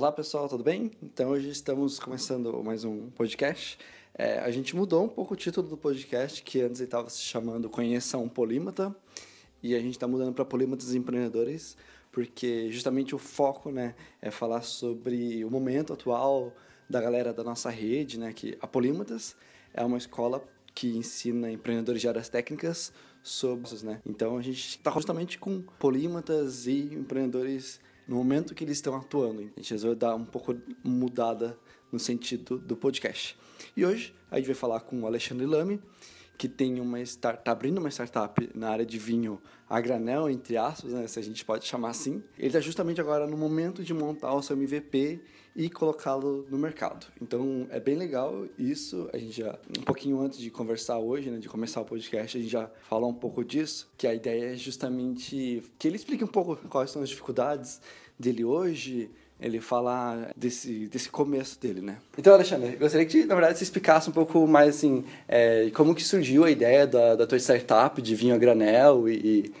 Olá pessoal, tudo bem? Então hoje estamos começando mais um podcast. É, a gente mudou um pouco o título do podcast, que antes estava se chamando Conheça um Polímata, e a gente está mudando para Polímatas Empreendedores, porque justamente o foco né, é falar sobre o momento atual da galera da nossa rede, né, que a Polímatas é uma escola que ensina empreendedores de áreas técnicas sobre, né? Então a gente está justamente com polímatas e empreendedores no momento que eles estão atuando. A gente resolveu dar um pouco mudada no sentido do podcast. E hoje a gente vai falar com o Alexandre Lame, que tem uma start, tá abrindo uma startup na área de vinho a granel, entre aspas, né, se a gente pode chamar assim. Ele está justamente agora no momento de montar o seu MVP e colocá-lo no mercado. Então é bem legal isso. A gente já, um pouquinho antes de conversar hoje, né, de começar o podcast, a gente já falou um pouco disso, que a ideia é justamente que ele explique um pouco quais são as dificuldades dele hoje, ele falar desse, desse começo dele, né? Então, Alexandre, gostaria que, na verdade, você explicasse um pouco mais, assim, é, como que surgiu a ideia da, da tua startup de vinho a granel e, e,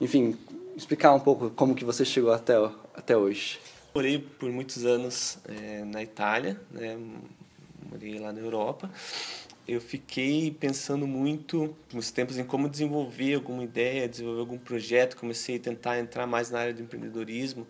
enfim, explicar um pouco como que você chegou até, até hoje. Morei por muitos anos é, na Itália, né? morei lá na Europa. Eu fiquei pensando muito nos tempos em como desenvolver alguma ideia, desenvolver algum projeto. Comecei a tentar entrar mais na área do empreendedorismo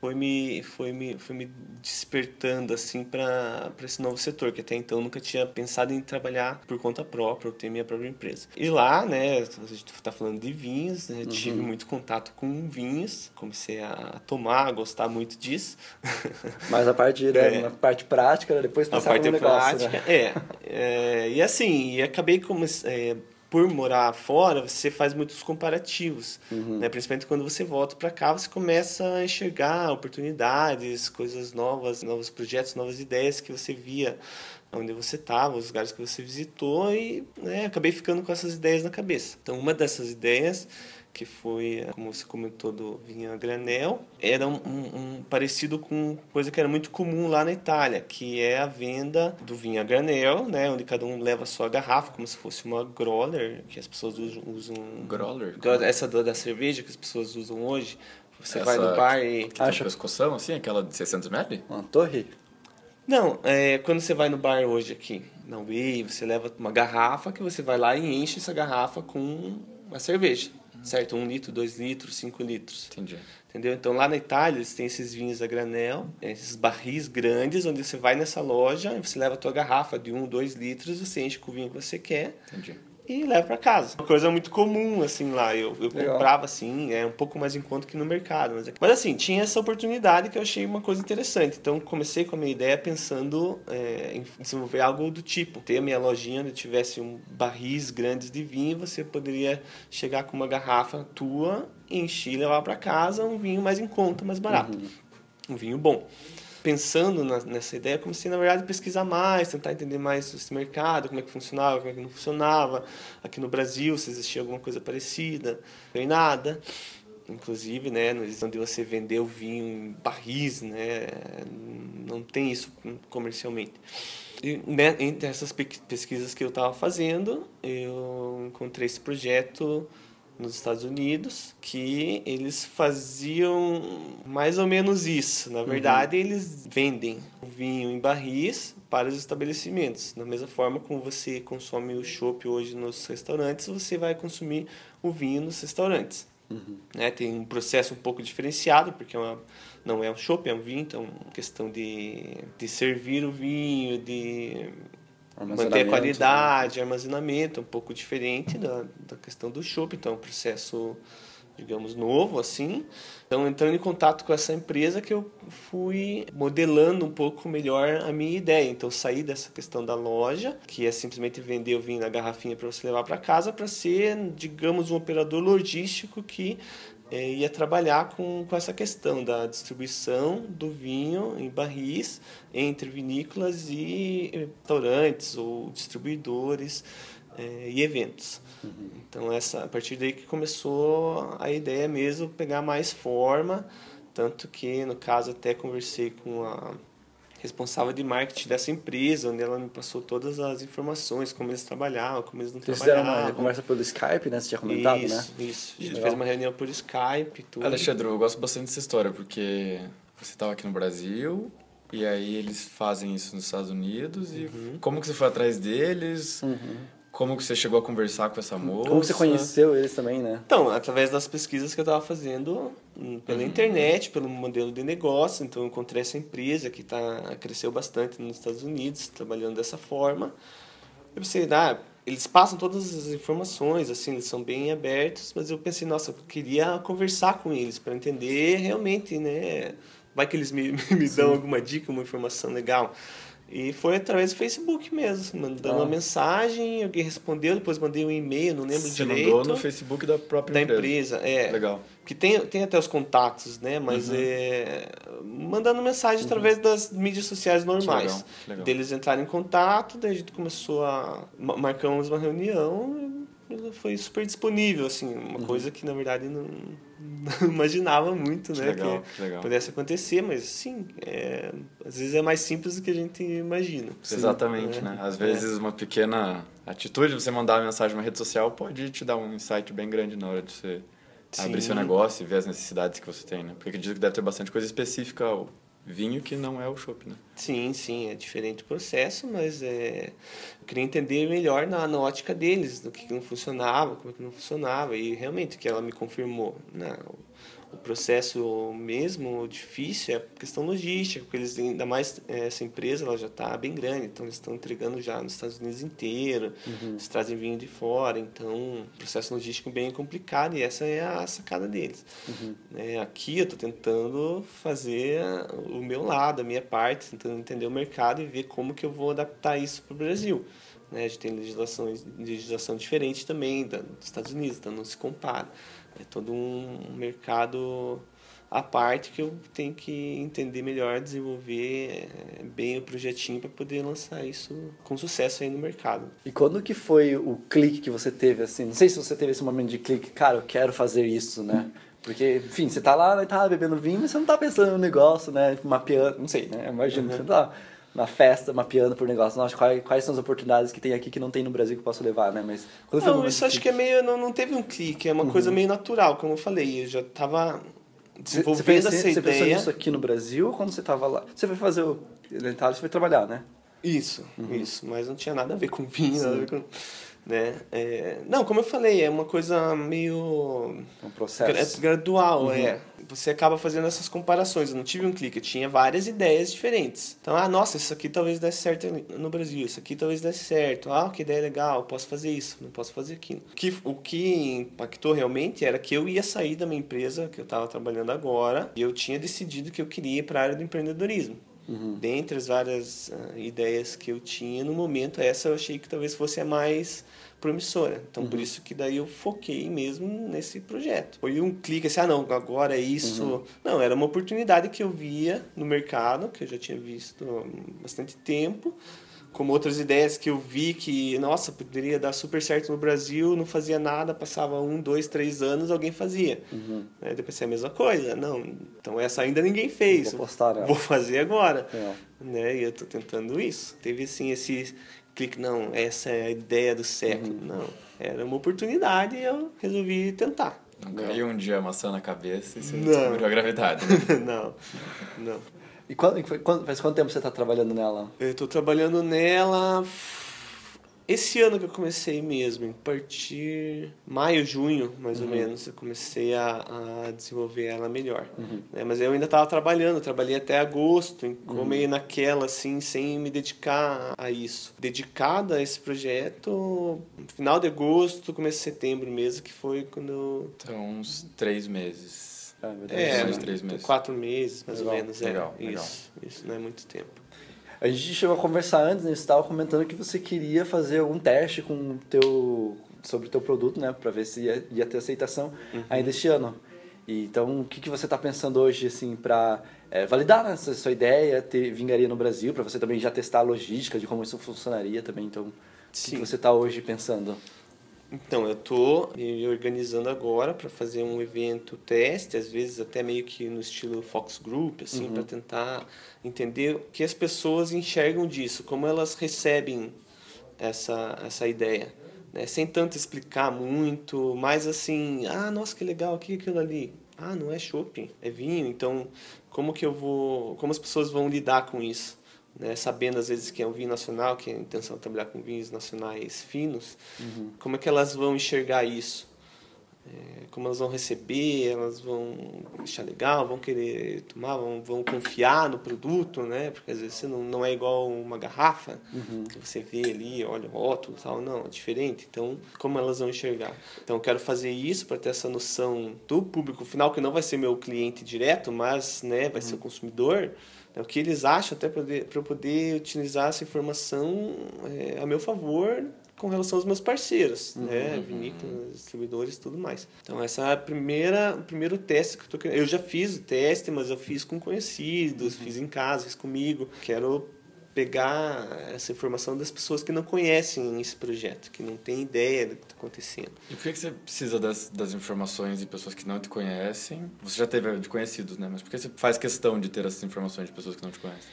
foi me foi me foi me despertando assim para para esse novo setor que até então nunca tinha pensado em trabalhar por conta própria ou ter minha própria empresa e lá né a gente está falando de vinhos né, uhum. tive muito contato com vinhos comecei a tomar a gostar muito disso mas a parte né, é. parte prática né, depois a parte no negócio, né? prática né? é, é, e assim e acabei como é, por morar fora, você faz muitos comparativos, uhum. né? Principalmente quando você volta para cá, você começa a enxergar oportunidades, coisas novas, novos projetos, novas ideias que você via onde você estava, os lugares que você visitou e né, acabei ficando com essas ideias na cabeça. Então, uma dessas ideias que foi, como você comentou, do vinho a granel, era um, um, um, parecido com coisa que era muito comum lá na Itália, que é a venda do vinho a granel, né, onde cada um leva a sua garrafa, como se fosse uma growler, que as pessoas usam... usam growler? Essa da, da cerveja que as pessoas usam hoje. Você Essa vai no bar e... Acha... pescoção, assim, aquela de 600 ml? Uma torre? Não, é, quando você vai no bar hoje aqui, na Way, você leva uma garrafa que você vai lá e enche essa garrafa com a cerveja certo? Um litro, dois litros, cinco litros. Entendi. Entendeu? Então lá na Itália eles têm esses vinhos a granel, esses barris grandes, onde você vai nessa loja, você leva a tua garrafa de um, dois litros, você enche com o vinho que você quer. Entendi e leva para casa. Uma coisa muito comum, assim, lá. Eu, eu comprava, assim, é um pouco mais em conta que no mercado. Mas, mas, assim, tinha essa oportunidade que eu achei uma coisa interessante. Então, comecei com a minha ideia pensando é, em desenvolver algo do tipo. Ter a minha lojinha onde tivesse um barris grandes de vinho, você poderia chegar com uma garrafa tua, encher e levar para casa um vinho mais em conta, mais barato. Uhum. Um vinho bom pensando na, nessa ideia, comecei, na verdade, a pesquisar mais, tentar entender mais esse mercado, como é que funcionava, como é que não funcionava. Aqui no Brasil, se existia alguma coisa parecida. Não nada. Inclusive, né, onde você vender o vinho em barris, né, não tem isso comercialmente. E, né, entre essas pesquisas que eu estava fazendo, eu encontrei esse projeto nos Estados Unidos que eles faziam mais ou menos isso. Na verdade, uhum. eles vendem o vinho em barris para os estabelecimentos. Da mesma forma como você consome o chopp hoje nos restaurantes, você vai consumir o vinho nos restaurantes. Uhum. Né? Tem um processo um pouco diferenciado, porque é uma, não é um chopp, é um vinho, então questão de, de servir o vinho, de manter a qualidade, né? armazenamento, um pouco diferente da, da questão do chopp, então é um processo, digamos, novo, assim. Então, entrando em contato com essa empresa que eu fui modelando um pouco melhor a minha ideia. Então, saí dessa questão da loja, que é simplesmente vender o vinho na garrafinha para você levar para casa, para ser, digamos, um operador logístico que é, ia trabalhar com, com essa questão da distribuição do vinho em barris entre vinícolas e restaurantes ou distribuidores é, e eventos. Uhum. Então, essa, a partir daí que começou a ideia mesmo pegar mais forma, tanto que, no caso, até conversei com a responsável de marketing dessa empresa, onde ela me passou todas as informações, como eles trabalhavam, como eles não Vocês trabalhavam. fizeram uma conversa pelo Skype, né? Você tinha comentado, isso, né? Isso, A gente Legal. fez uma reunião por Skype tudo. Alexandre, eu gosto bastante dessa história, porque você estava aqui no Brasil e aí eles fazem isso nos Estados Unidos e uhum. como que você foi atrás deles? Uhum. Como que você chegou a conversar com essa moça? Como você conheceu eles também, né? Então, através das pesquisas que eu estava fazendo pela uhum. internet, pelo modelo de negócio. Então, eu encontrei essa empresa que tá, cresceu bastante nos Estados Unidos, trabalhando dessa forma. Eu pensei, ah, eles passam todas as informações, assim, eles são bem abertos, mas eu pensei, nossa, eu queria conversar com eles para entender realmente, né? Vai que eles me, me dão alguma dica, uma informação legal. E foi através do Facebook mesmo, assim, mandando ah. uma mensagem, alguém respondeu, depois mandei um e-mail, não lembro Você direito. mandou no Facebook da própria da empresa. empresa. é. Legal. Que tem, tem até os contatos, né? Mas uhum. é mandando mensagem uhum. através das mídias sociais normais. Legal, legal. Deles entrarem em contato, daí a gente começou a marcamos uma reunião, foi super disponível, assim, uma uhum. coisa que na verdade não não imaginava muito, que né? Legal, que, legal. pudesse acontecer, mas sim, é, às vezes é mais simples do que a gente imagina. Exatamente, né? Às vezes é. uma pequena atitude, você mandar uma mensagem na rede social pode te dar um insight bem grande na hora de você sim. abrir seu negócio e ver as necessidades que você tem, né? Porque acredito que deve ter bastante coisa específica ao vinho que não é o chopp, né? Sim, sim, é diferente o processo, mas é, eu queria entender melhor na, na ótica deles, do que não funcionava, como é que não funcionava, e realmente que ela me confirmou, não, né? O processo mesmo difícil é a questão logística, porque eles ainda mais é, essa empresa ela já está bem grande, então eles estão entregando já nos Estados Unidos inteiro, uhum. eles trazem vinho de fora, então processo logístico bem complicado e essa é a sacada deles. Uhum. É, aqui eu estou tentando fazer o meu lado, a minha parte, tentando entender o mercado e ver como que eu vou adaptar isso para o Brasil. Né? A gente tem legislação, legislação diferente também dos Estados Unidos, então não se compara. É todo um mercado à parte que eu tenho que entender melhor, desenvolver é, bem o projetinho para poder lançar isso com sucesso aí no mercado. E quando que foi o clique que você teve assim? Não sei se você teve esse momento de clique, cara, eu quero fazer isso, né? Porque, enfim, você tá lá, tá bebendo vinho, mas você não tá pensando no negócio, né? Mapeando, não sei, né? Imagina, uhum. você tá na festa, mapeando por negócio. Nossa, quais, quais são as oportunidades que tem aqui que não tem no Brasil que eu posso levar, né? Mas não, isso acho que é meio não, não teve um clique, é uma uhum. coisa meio natural, como eu falei, eu já estava desenvolvendo você, essa você ideia. Você pensou nisso aqui no Brasil ou quando você estava lá? Você foi fazer o você foi trabalhar, né? Isso, uhum. isso, mas não tinha nada a ver com vinho, nada a ver com né? É, não, como eu falei, é uma coisa meio um processo gradual, uhum. é. Você acaba fazendo essas comparações. Eu não tive um clique, eu tinha várias ideias diferentes. Então, ah, nossa, isso aqui talvez desse certo no Brasil, isso aqui talvez desse certo. Ah, que ideia legal, posso fazer isso, não posso fazer aquilo. O que, o que impactou realmente era que eu ia sair da minha empresa que eu estava trabalhando agora e eu tinha decidido que eu queria ir para a área do empreendedorismo. Uhum. Dentre as várias uh, ideias que eu tinha no momento, essa eu achei que talvez fosse a mais promissora. Então, uhum. por isso que daí eu foquei mesmo nesse projeto. Foi um clique assim, ah, não, agora é isso. Uhum. Não, era uma oportunidade que eu via no mercado, que eu já tinha visto há bastante tempo, como outras ideias que eu vi que, nossa, poderia dar super certo no Brasil, não fazia nada, passava um, dois, três anos, alguém fazia. Uhum. Né? Depois pensei a mesma coisa. Não, então essa ainda ninguém fez. Vou, postar, Vou fazer agora. É. Né? E eu estou tentando isso. Teve, assim, esse clique, não, essa é a ideia do século. Uhum. Não, era uma oportunidade e eu resolvi tentar. Não caiu um dia maçã na cabeça e você não. descobriu a gravidade. Né? não, não. E quando, quando, faz quanto tempo você está trabalhando nela? Eu estou trabalhando nela esse ano que eu comecei mesmo, em partir maio, junho, mais uhum. ou menos, eu comecei a, a desenvolver ela melhor. Uhum. Né? Mas eu ainda estava trabalhando, trabalhei até agosto, uhum. meio naquela, assim, sem me dedicar a isso. Dedicada a esse projeto, final de agosto, começo de setembro mesmo, que foi quando eu... Então, uns três meses. Ah, é, mais três meses. quatro meses, mais legal, ou menos. Legal, é, legal. Isso, isso não é muito tempo. A gente chegou a conversar antes, né? Você estava comentando que você queria fazer algum teste com o teu, sobre o teu produto, né? Para ver se ia, ia, ter aceitação uhum. ainda este ano. E, então, o que, que você está pensando hoje, assim, para é, validar né, essa sua ideia, ter vingaria no Brasil, para você também já testar a logística de como isso funcionaria também. Então, Sim. o que você está hoje pensando? Então, eu estou me organizando agora para fazer um evento teste, às vezes até meio que no estilo Fox Group, assim, uhum. para tentar entender o que as pessoas enxergam disso, como elas recebem essa, essa ideia. Né? Sem tanto explicar muito, mas assim, ah, nossa, que legal, o que é aquilo ali? Ah, não é chopp, é vinho. Então, como que eu vou, como as pessoas vão lidar com isso? Né? Sabendo às vezes que é um vinho nacional, que é a intenção de trabalhar com vinhos nacionais finos, uhum. como é que elas vão enxergar isso? é, como elas vão receber, elas vão achar legal, vão querer tomar, vão, vão confiar no produto, né? Porque às vezes você não, não é igual uma garrafa uhum. que você vê ali, olha o rótulo e tal, não, é diferente. Então, como elas vão enxergar? Então, eu quero fazer isso para ter essa noção do público final, que não vai ser meu cliente direto, mas né, vai uhum. ser o consumidor, né? O que eles acham até para eu poder utilizar essa informação é, a meu favor com relação aos meus parceiros, uhum. né? Vinícolas, distribuidores e tudo mais. Então, essa é a primeira, o primeiro teste que eu tô querendo. Eu já fiz o teste, mas eu fiz com conhecidos, uhum. fiz em casa, fiz comigo. Quero pegar essa informação das pessoas que não conhecem esse projeto, que não têm ideia do que está acontecendo. E por que, que você precisa das, das informações de pessoas que não te conhecem? Você já teve de conhecidos, né? Mas por que você faz questão de ter essas informações de pessoas que não te conhecem?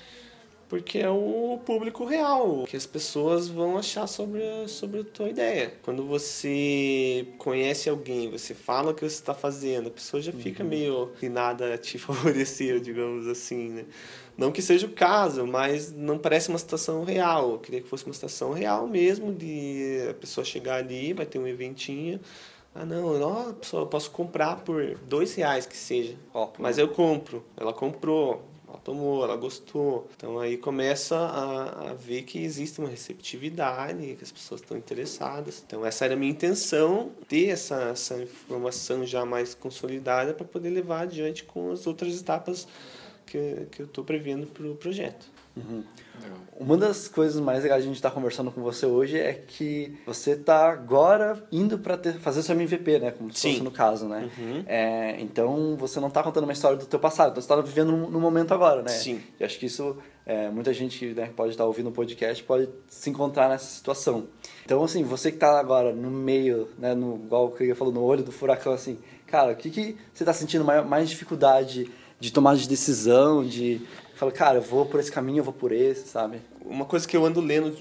porque é o público real, que as pessoas vão achar sobre a, sobre a tua ideia. Quando você conhece alguém, você fala o que você está fazendo, a pessoa já fica uhum. meio que nada te favoreceu, digamos assim, né? Não que seja o caso, mas não parece uma situação real. Eu queria que fosse uma situação real mesmo, de a pessoa chegar ali, vai ter um eventinho, ah, não, não eu posso comprar por dois reais que seja. Oh, mas eu compro. Ela comprou ela tomou, ela gostou. Então aí começa a, a ver que existe uma receptividade, que as pessoas estão interessadas. Então essa era a minha intenção, ter essa, essa informação já mais consolidada para poder levar adiante com as outras etapas que, que eu estou prevendo para o projeto. Uhum. Uma das coisas mais legais de a gente estar tá conversando com você hoje é que você está agora indo para fazer seu MVP, né? Como se fosse no caso, né? Uhum. É, então você não está contando uma história do teu passado, então você está vivendo no, momento agora, né? Sim. E acho que isso, é, muita gente né, pode estar tá ouvindo o podcast pode se encontrar nessa situação. Então, assim, você que está agora no meio, né? No, igual o que eu falou, no olho do furacão, assim, cara, o que, que você está sentindo mais, mais dificuldade de tomada de decisão, de fala, cara, eu vou por esse caminho, eu vou por esse, sabe? Uma coisa que eu ando lendo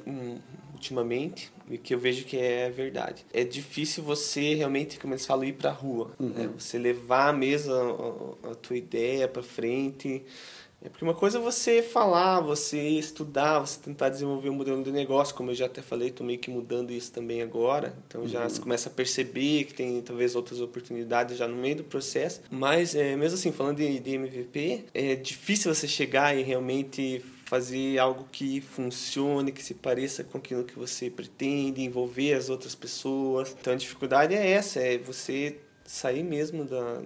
ultimamente e que eu vejo que é verdade. É difícil você realmente, como eles falam, ir para a rua. Uhum. Né? Você levar mesmo a, a tua ideia para frente é porque uma coisa é você falar, você estudar, você tentar desenvolver um modelo de negócio, como eu já até falei, estou meio que mudando isso também agora. Então já uhum. se começa a perceber que tem talvez outras oportunidades já no meio do processo. Mas é, mesmo assim, falando de, de MVP, é difícil você chegar e realmente fazer algo que funcione, que se pareça com aquilo que você pretende, envolver as outras pessoas. Então a dificuldade é essa, é você sair mesmo da,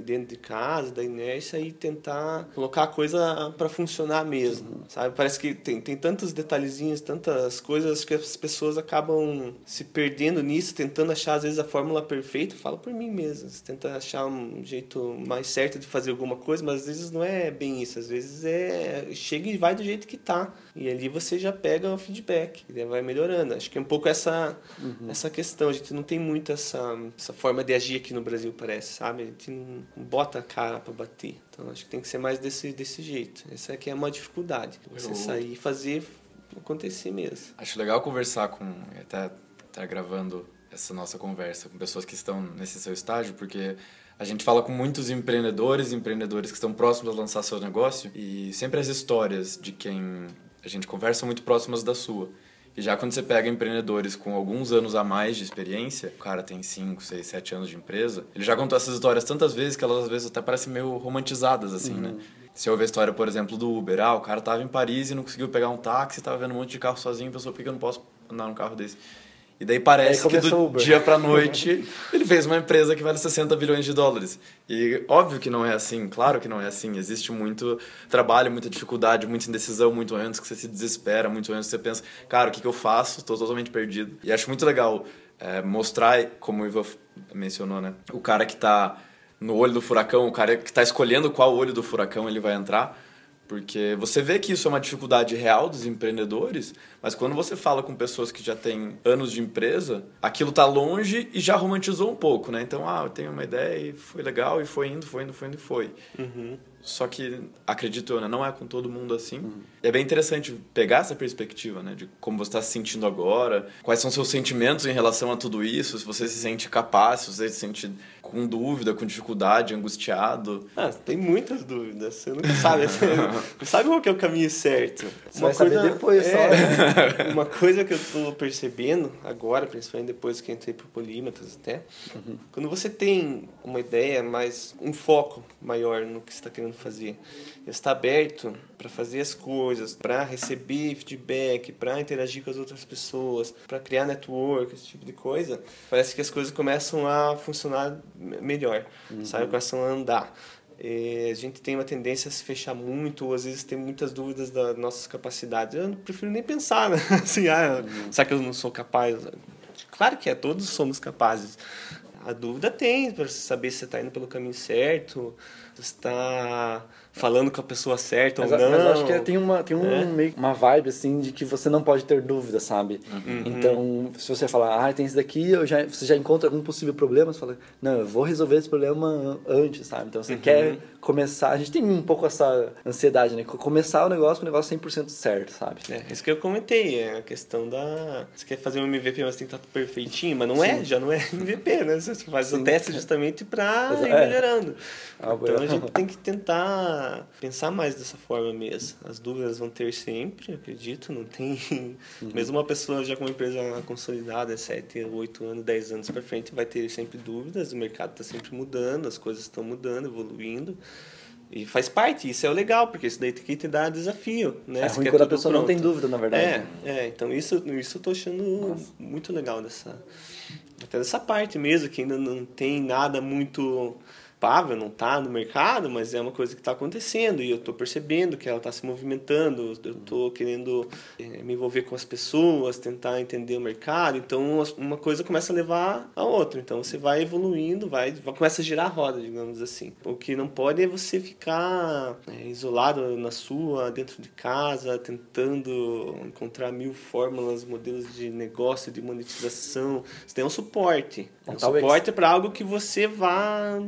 dentro de casa, da inércia e tentar colocar a coisa para funcionar mesmo, sabe? Parece que tem, tem tantos detalhezinhos, tantas coisas que as pessoas acabam se perdendo nisso, tentando achar às vezes a fórmula perfeita. Falo por mim mesmo, você tenta achar um jeito mais certo de fazer alguma coisa, mas às vezes não é bem isso, às vezes é chega e vai do jeito que tá. E ali você já pega o feedback, e vai melhorando. Acho que é um pouco essa uhum. essa questão, a gente não tem muito essa essa forma de agir aqui no Brasil, parece, sabe? A gente não bota a cara para bater. Então acho que tem que ser mais desse, desse jeito. Essa aqui é uma dificuldade. Você Eu... sair e fazer acontecer mesmo. Acho legal conversar com. Até tá gravando essa nossa conversa com pessoas que estão nesse seu estágio, porque a gente fala com muitos empreendedores, empreendedores que estão próximos a lançar seu negócio e sempre as histórias de quem a gente conversa são muito próximas da sua. E já quando você pega empreendedores com alguns anos a mais de experiência, o cara tem 5, 6, 7 anos de empresa, ele já contou essas histórias tantas vezes que elas às vezes até parecem meio romantizadas, assim, né? uhum. né? Se ouve a história, por exemplo, do Uber, ah, o cara tava em Paris e não conseguiu pegar um táxi, tava vendo um monte de carro sozinho, pensou, por que eu não posso andar num carro desse? E daí parece que do dia para noite ele fez uma empresa que vale 60 bilhões de dólares. E óbvio que não é assim, claro que não é assim. Existe muito trabalho, muita dificuldade, muita indecisão, muito antes que você se desespera, muito antes que você pensa, cara, o que, que eu faço? Estou totalmente perdido. E acho muito legal é, mostrar, como o Ivo mencionou, né? O cara que está no olho do furacão, o cara que está escolhendo qual olho do furacão ele vai entrar porque você vê que isso é uma dificuldade real dos empreendedores, mas quando você fala com pessoas que já têm anos de empresa, aquilo está longe e já romantizou um pouco, né? Então, ah, eu tenho uma ideia e foi legal e foi indo, foi indo, foi indo e foi. Uhum. Só que, acredito eu, né, não é com todo mundo assim. Uhum. É bem interessante pegar essa perspectiva, né? De como você está se sentindo agora, quais são seus sentimentos em relação a tudo isso, se você se sente capaz, se você se sente com dúvida, com dificuldade, angustiado. Ah, tem muitas dúvidas. Você nunca sabe. Você não sabe qual que é o caminho certo. Você uma vai coisa, saber depois, é, só. Uma coisa que eu estou percebendo agora, principalmente depois que entrei para polímetros até, uhum. quando você tem uma ideia, mais um foco maior no que você está querendo fazer, está aberto para fazer as coisas, para receber feedback, para interagir com as outras pessoas, para criar network, esse tipo de coisa, parece que as coisas começam a funcionar melhor, uhum. sabe? Começam a andar. E a gente tem uma tendência a se fechar muito, ou às vezes tem muitas dúvidas das nossas capacidades. Eu prefiro nem pensar, né? Assim, ah, uhum. será que eu não sou capaz? Claro que é, todos somos capazes. A dúvida tem, para saber se você está indo pelo caminho certo, se está falando com a pessoa certa mas, ou não. Mas acho que tem uma, tem um, é? meio, uma vibe, assim, de que você não pode ter dúvida, sabe? Uhum. Então, se você falar, ah, tem isso daqui, eu já, você já encontra algum possível problema, você fala, não, eu vou resolver esse problema antes, sabe? Então, você uhum. quer começar, a gente tem um pouco essa ansiedade, né? Começar o negócio com o negócio 100% certo, sabe? É, isso que eu comentei, é a questão da... Você quer fazer um MVP, mas tem que estar perfeitinho, mas não é, Sim. é, já não é MVP, né? Você faz Sim. o teste justamente para ir é. melhorando. Ah, então, a gente tem que tentar pensar mais dessa forma mesmo. As dúvidas vão ter sempre, acredito, não tem... Uhum. Mesmo uma pessoa já com uma empresa consolidada, 7, 8 anos, 10 anos para frente, vai ter sempre dúvidas, o mercado está sempre mudando, as coisas estão mudando, evoluindo. E faz parte, isso é o legal, porque isso daí tem que te dar desafio, né? É ruim quando a pessoa pronto. não tem dúvida, na verdade. É, é então isso, isso eu tô achando Nossa. muito legal dessa... Até dessa parte mesmo, que ainda não tem nada muito palpável, não está no mercado, mas é uma coisa que está acontecendo e eu estou percebendo que ela está se movimentando, eu estou querendo é, me envolver com as pessoas, tentar entender o mercado, então uma coisa começa a levar a outra, então você vai evoluindo, vai, começa a girar a roda, digamos assim. O que não pode é você ficar é, isolado na sua, dentro de casa, tentando encontrar mil fórmulas, modelos de negócio, de monetização. Você tem um suporte, um suporte para algo que você vá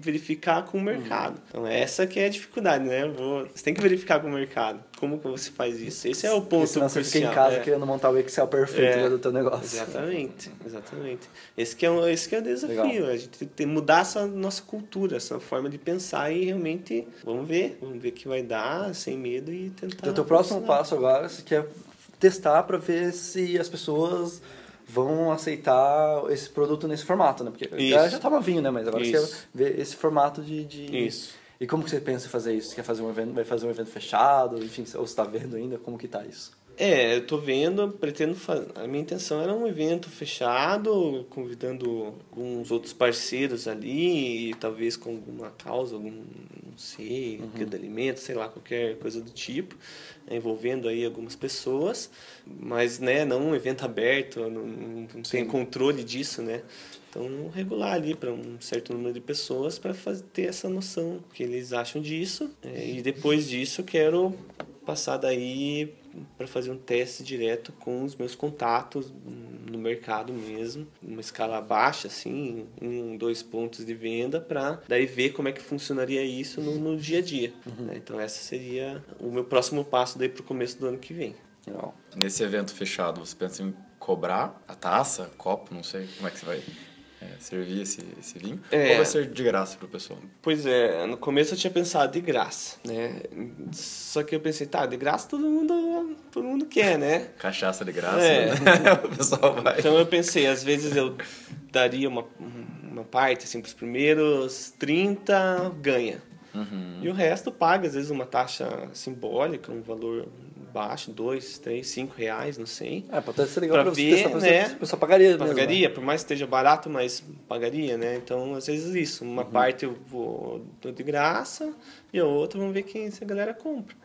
verificar com o mercado. Então essa que é a dificuldade, né? Vou, você tem que verificar com o mercado. Como que você faz isso? Esse é o ponto Senão você fica em casa é. querendo montar o Excel perfeito é, do teu negócio. Exatamente, exatamente. Esse que é, o, esse que é o desafio. Legal. A gente tem que mudar essa nossa cultura, essa forma de pensar e realmente vamos ver, vamos ver o que vai dar, sem medo e tentar. Então, o próximo passo agora, você quer testar para ver se as pessoas vão aceitar esse produto nesse formato, né? Porque isso. já estava vinho, né? Mas agora isso. você quer ver esse formato de, de... Isso. E como que você pensa em fazer isso? Você quer fazer um evento, vai fazer um evento fechado? Enfim, ou você está vendo ainda? Como que tá isso? É, eu tô vendo, pretendo fazer. A minha intenção era um evento fechado, convidando alguns outros parceiros ali, e talvez com alguma causa, algum, não sei, uhum. de alimento, sei lá, qualquer coisa do tipo, envolvendo aí algumas pessoas, mas né, não um evento aberto, não, não tem controle disso, né? Então, regular ali para um certo número de pessoas para ter essa noção que eles acham disso. É, e depois disso, quero passar daí para fazer um teste direto com os meus contatos no mercado mesmo, uma escala baixa, assim, um, dois pontos de venda, para daí ver como é que funcionaria isso no, no dia a dia. Uhum. Né? Então, essa seria o meu próximo passo daí para o começo do ano que vem. Legal. Nesse evento fechado, você pensa em cobrar a taça, copo, não sei como é que você vai servir esse, esse vinho? É, ou vai ser de graça para o pessoal? Pois é, no começo eu tinha pensado de graça, né? Só que eu pensei, tá, de graça todo mundo, todo mundo quer, né? Cachaça de graça, é. né? o pessoal vai. Então eu pensei, às vezes eu daria uma, uma parte, assim, para os primeiros 30 ganha. Uhum. E o resto paga, às vezes, uma taxa simbólica, um valor baixo, dois, três, cinco reais, não sei. É, pode ser legal para ver, testar, né? A pessoa pagaria mesmo. Pagaria, né? por mais que esteja barato, mas pagaria, né? Então, às vezes isso, uma uhum. parte eu vou de graça e a outra vamos ver quem essa galera compra.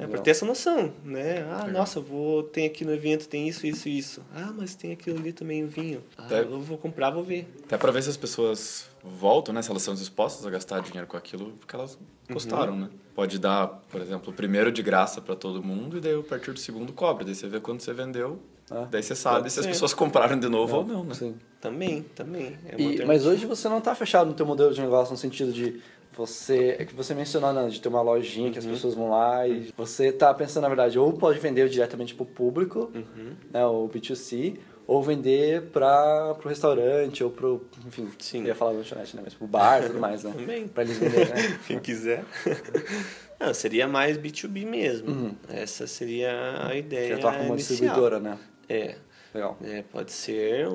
É para ter essa noção, né? Ah, Legal. nossa, vou tem aqui no evento tem isso, isso, isso. Ah, mas tem aquilo ali também o vinho. Ah, Até, eu vou comprar, vou ver. Até para ver se as pessoas voltam, né? Se elas são dispostas a gastar dinheiro com aquilo, porque elas gostaram, uhum. né? Pode dar, por exemplo, o primeiro de graça para todo mundo e daí a partir do segundo cobre. Daí você vê quando você vendeu, ah, daí você sabe se as pessoas compraram de novo ou não, né? Sim. Também, também. É e, mas hoje você não está fechado no teu modelo de negócio no sentido de você é que você mencionou né, de ter uma lojinha uhum. que as uhum. pessoas vão lá e você tá pensando na verdade ou pode vender diretamente para o público, uhum. né, o B2C, ou vender para o restaurante ou para enfim, Sim. ia falar lanchonete, né, mas para o bar e tudo mais, né? Também. Para eles venderem, né? Quem quiser. Não, seria mais B2B mesmo. Uhum. Essa seria a ideia. Que atuar como uma distribuidora, né? É. Legal. É, pode ser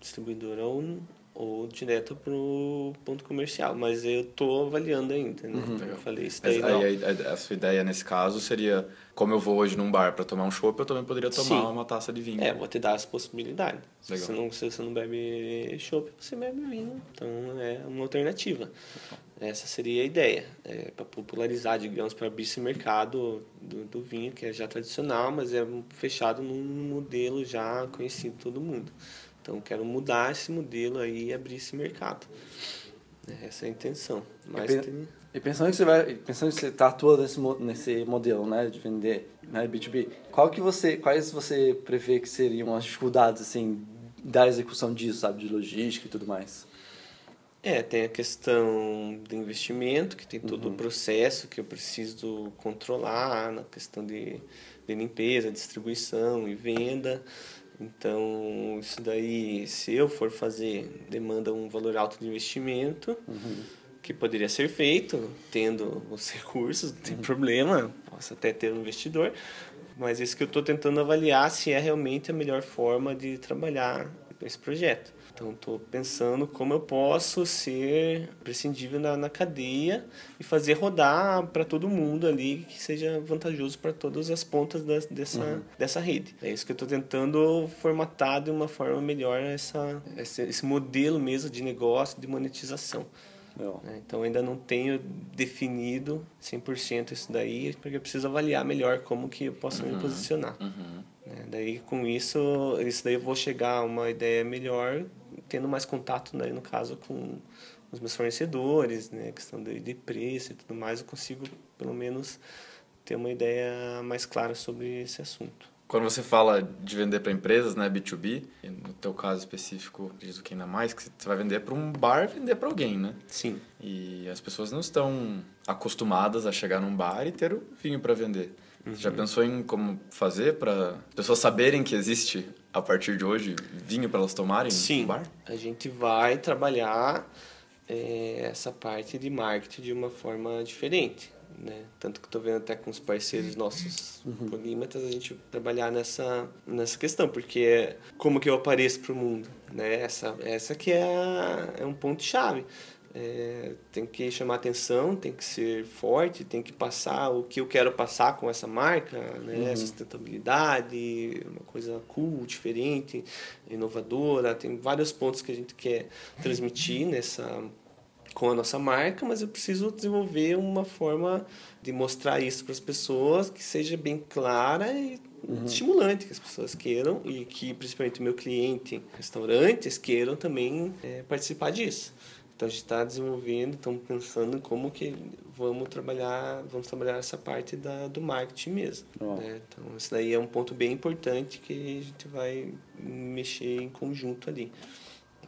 distribuidora ou ou direto pro ponto comercial, mas eu tô avaliando ainda, né? Uhum. Eu falei isso daí. Mas aí, a, a, sua ideia nesse caso seria, como eu vou hoje num bar para tomar um chopp, eu também poderia tomar Sim. uma taça de vinho. É, vou te dar as possibilidades. Se você, não, se você não bebe chopp, você bebe vinho. Então é uma alternativa. Essa seria a ideia, é, para popularizar, digamos, para abrir esse mercado do, do vinho, que é já tradicional, mas é fechado num modelo já conhecido todo mundo. Então, quero mudar esse modelo aí e abrir esse mercado. Essa é a intenção. Mas e, tem... e pensando que você vai, pensando que você está atuando nesse, nesse modelo, né, de vender, né, B2B, qual que você, quais você prevê que seriam as dificuldades assim da execução disso, sabe, de logística e tudo mais? É, tem a questão do investimento, que tem todo uhum. o processo que eu preciso controlar na questão de, de limpeza, distribuição e venda. Então, isso daí, se eu for fazer, demanda um valor alto de investimento, uhum. que poderia ser feito, tendo os recursos, não tem uhum. problema, posso até ter um investidor, mas isso que eu estou tentando avaliar se é realmente a melhor forma de trabalhar esse projeto. Então, estou pensando como eu posso ser prescindível na, na cadeia e fazer rodar para todo mundo ali que seja vantajoso para todas as pontas dessa, uhum. dessa rede. É isso que eu estou tentando formatar de uma forma melhor essa, esse, esse modelo mesmo de negócio, de monetização. É, então ainda não tenho definido 100% isso daí, porque eu preciso avaliar melhor como que eu posso uhum. me posicionar. Uhum. É, daí com isso, isso daí eu vou chegar a uma ideia melhor tendo mais contato, né, no caso, com os meus fornecedores, né, questão de, de preço e tudo mais, eu consigo, pelo menos, ter uma ideia mais clara sobre esse assunto. Quando você fala de vender para empresas, né, B2B, no teu caso específico, acredito que ainda mais, que você vai vender para um bar, vender para alguém, né? Sim. E as pessoas não estão acostumadas a chegar num bar e ter o vinho para vender. Uhum. Já pensou em como fazer para as pessoas saberem que existe a partir de hoje vinho para elas tomarem Sim, no bar? a gente vai trabalhar é, essa parte de marketing de uma forma diferente. Né? Tanto que estou vendo até com os parceiros nossos uhum. polímatas a gente trabalhar nessa, nessa questão, porque é como que eu apareço para o mundo. Né? Essa, essa que é, a, é um ponto-chave. É, tem que chamar atenção, tem que ser forte, tem que passar o que eu quero passar com essa marca, né? Uhum. Sustentabilidade, uma coisa cool, diferente, inovadora. Tem vários pontos que a gente quer transmitir nessa com a nossa marca, mas eu preciso desenvolver uma forma de mostrar isso para as pessoas que seja bem clara e uhum. estimulante, que as pessoas queiram e que principalmente o meu cliente, restaurantes, queiram também é, participar disso. Então a gente está desenvolvendo, estamos pensando como que vamos trabalhar, vamos trabalhar essa parte da, do marketing mesmo. Oh. Né? Então isso daí é um ponto bem importante que a gente vai mexer em conjunto ali.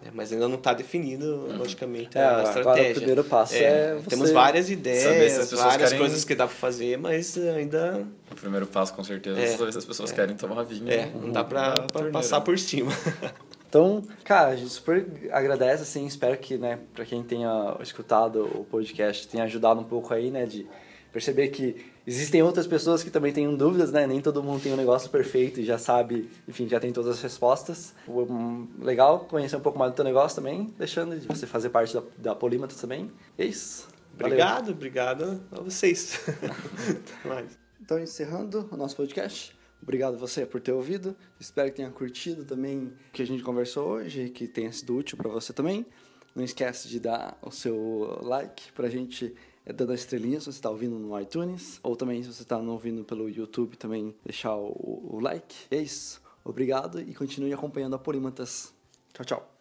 É, mas ainda não está definido, uhum. logicamente, é, a estratégia. O primeiro passo é, é você... Temos várias ideias, várias querem... coisas que dá para fazer, mas ainda... O primeiro passo, com certeza, é saber se as pessoas é. querem tomar vinho. É, não dá para passar por cima. Então, cara, a gente super agradece, assim, espero que, né, para quem tenha escutado o podcast, tenha ajudado um pouco aí, né, de perceber que existem outras pessoas que também têm dúvidas, né, nem todo mundo tem um negócio perfeito e já sabe, enfim, já tem todas as respostas. Legal conhecer um pouco mais do teu negócio também, deixando de você fazer parte da, da Polímata também. É isso. Obrigado, Valeu. obrigado a vocês. então, encerrando o nosso podcast. Obrigado você por ter ouvido. Espero que tenha curtido também o que a gente conversou hoje e que tenha sido útil para você também. Não esquece de dar o seu like para a gente é, dando estrelinha se você está ouvindo no iTunes ou também se você está ouvindo pelo YouTube também deixar o, o like. É isso. Obrigado e continue acompanhando a Polímatas. Tchau, tchau.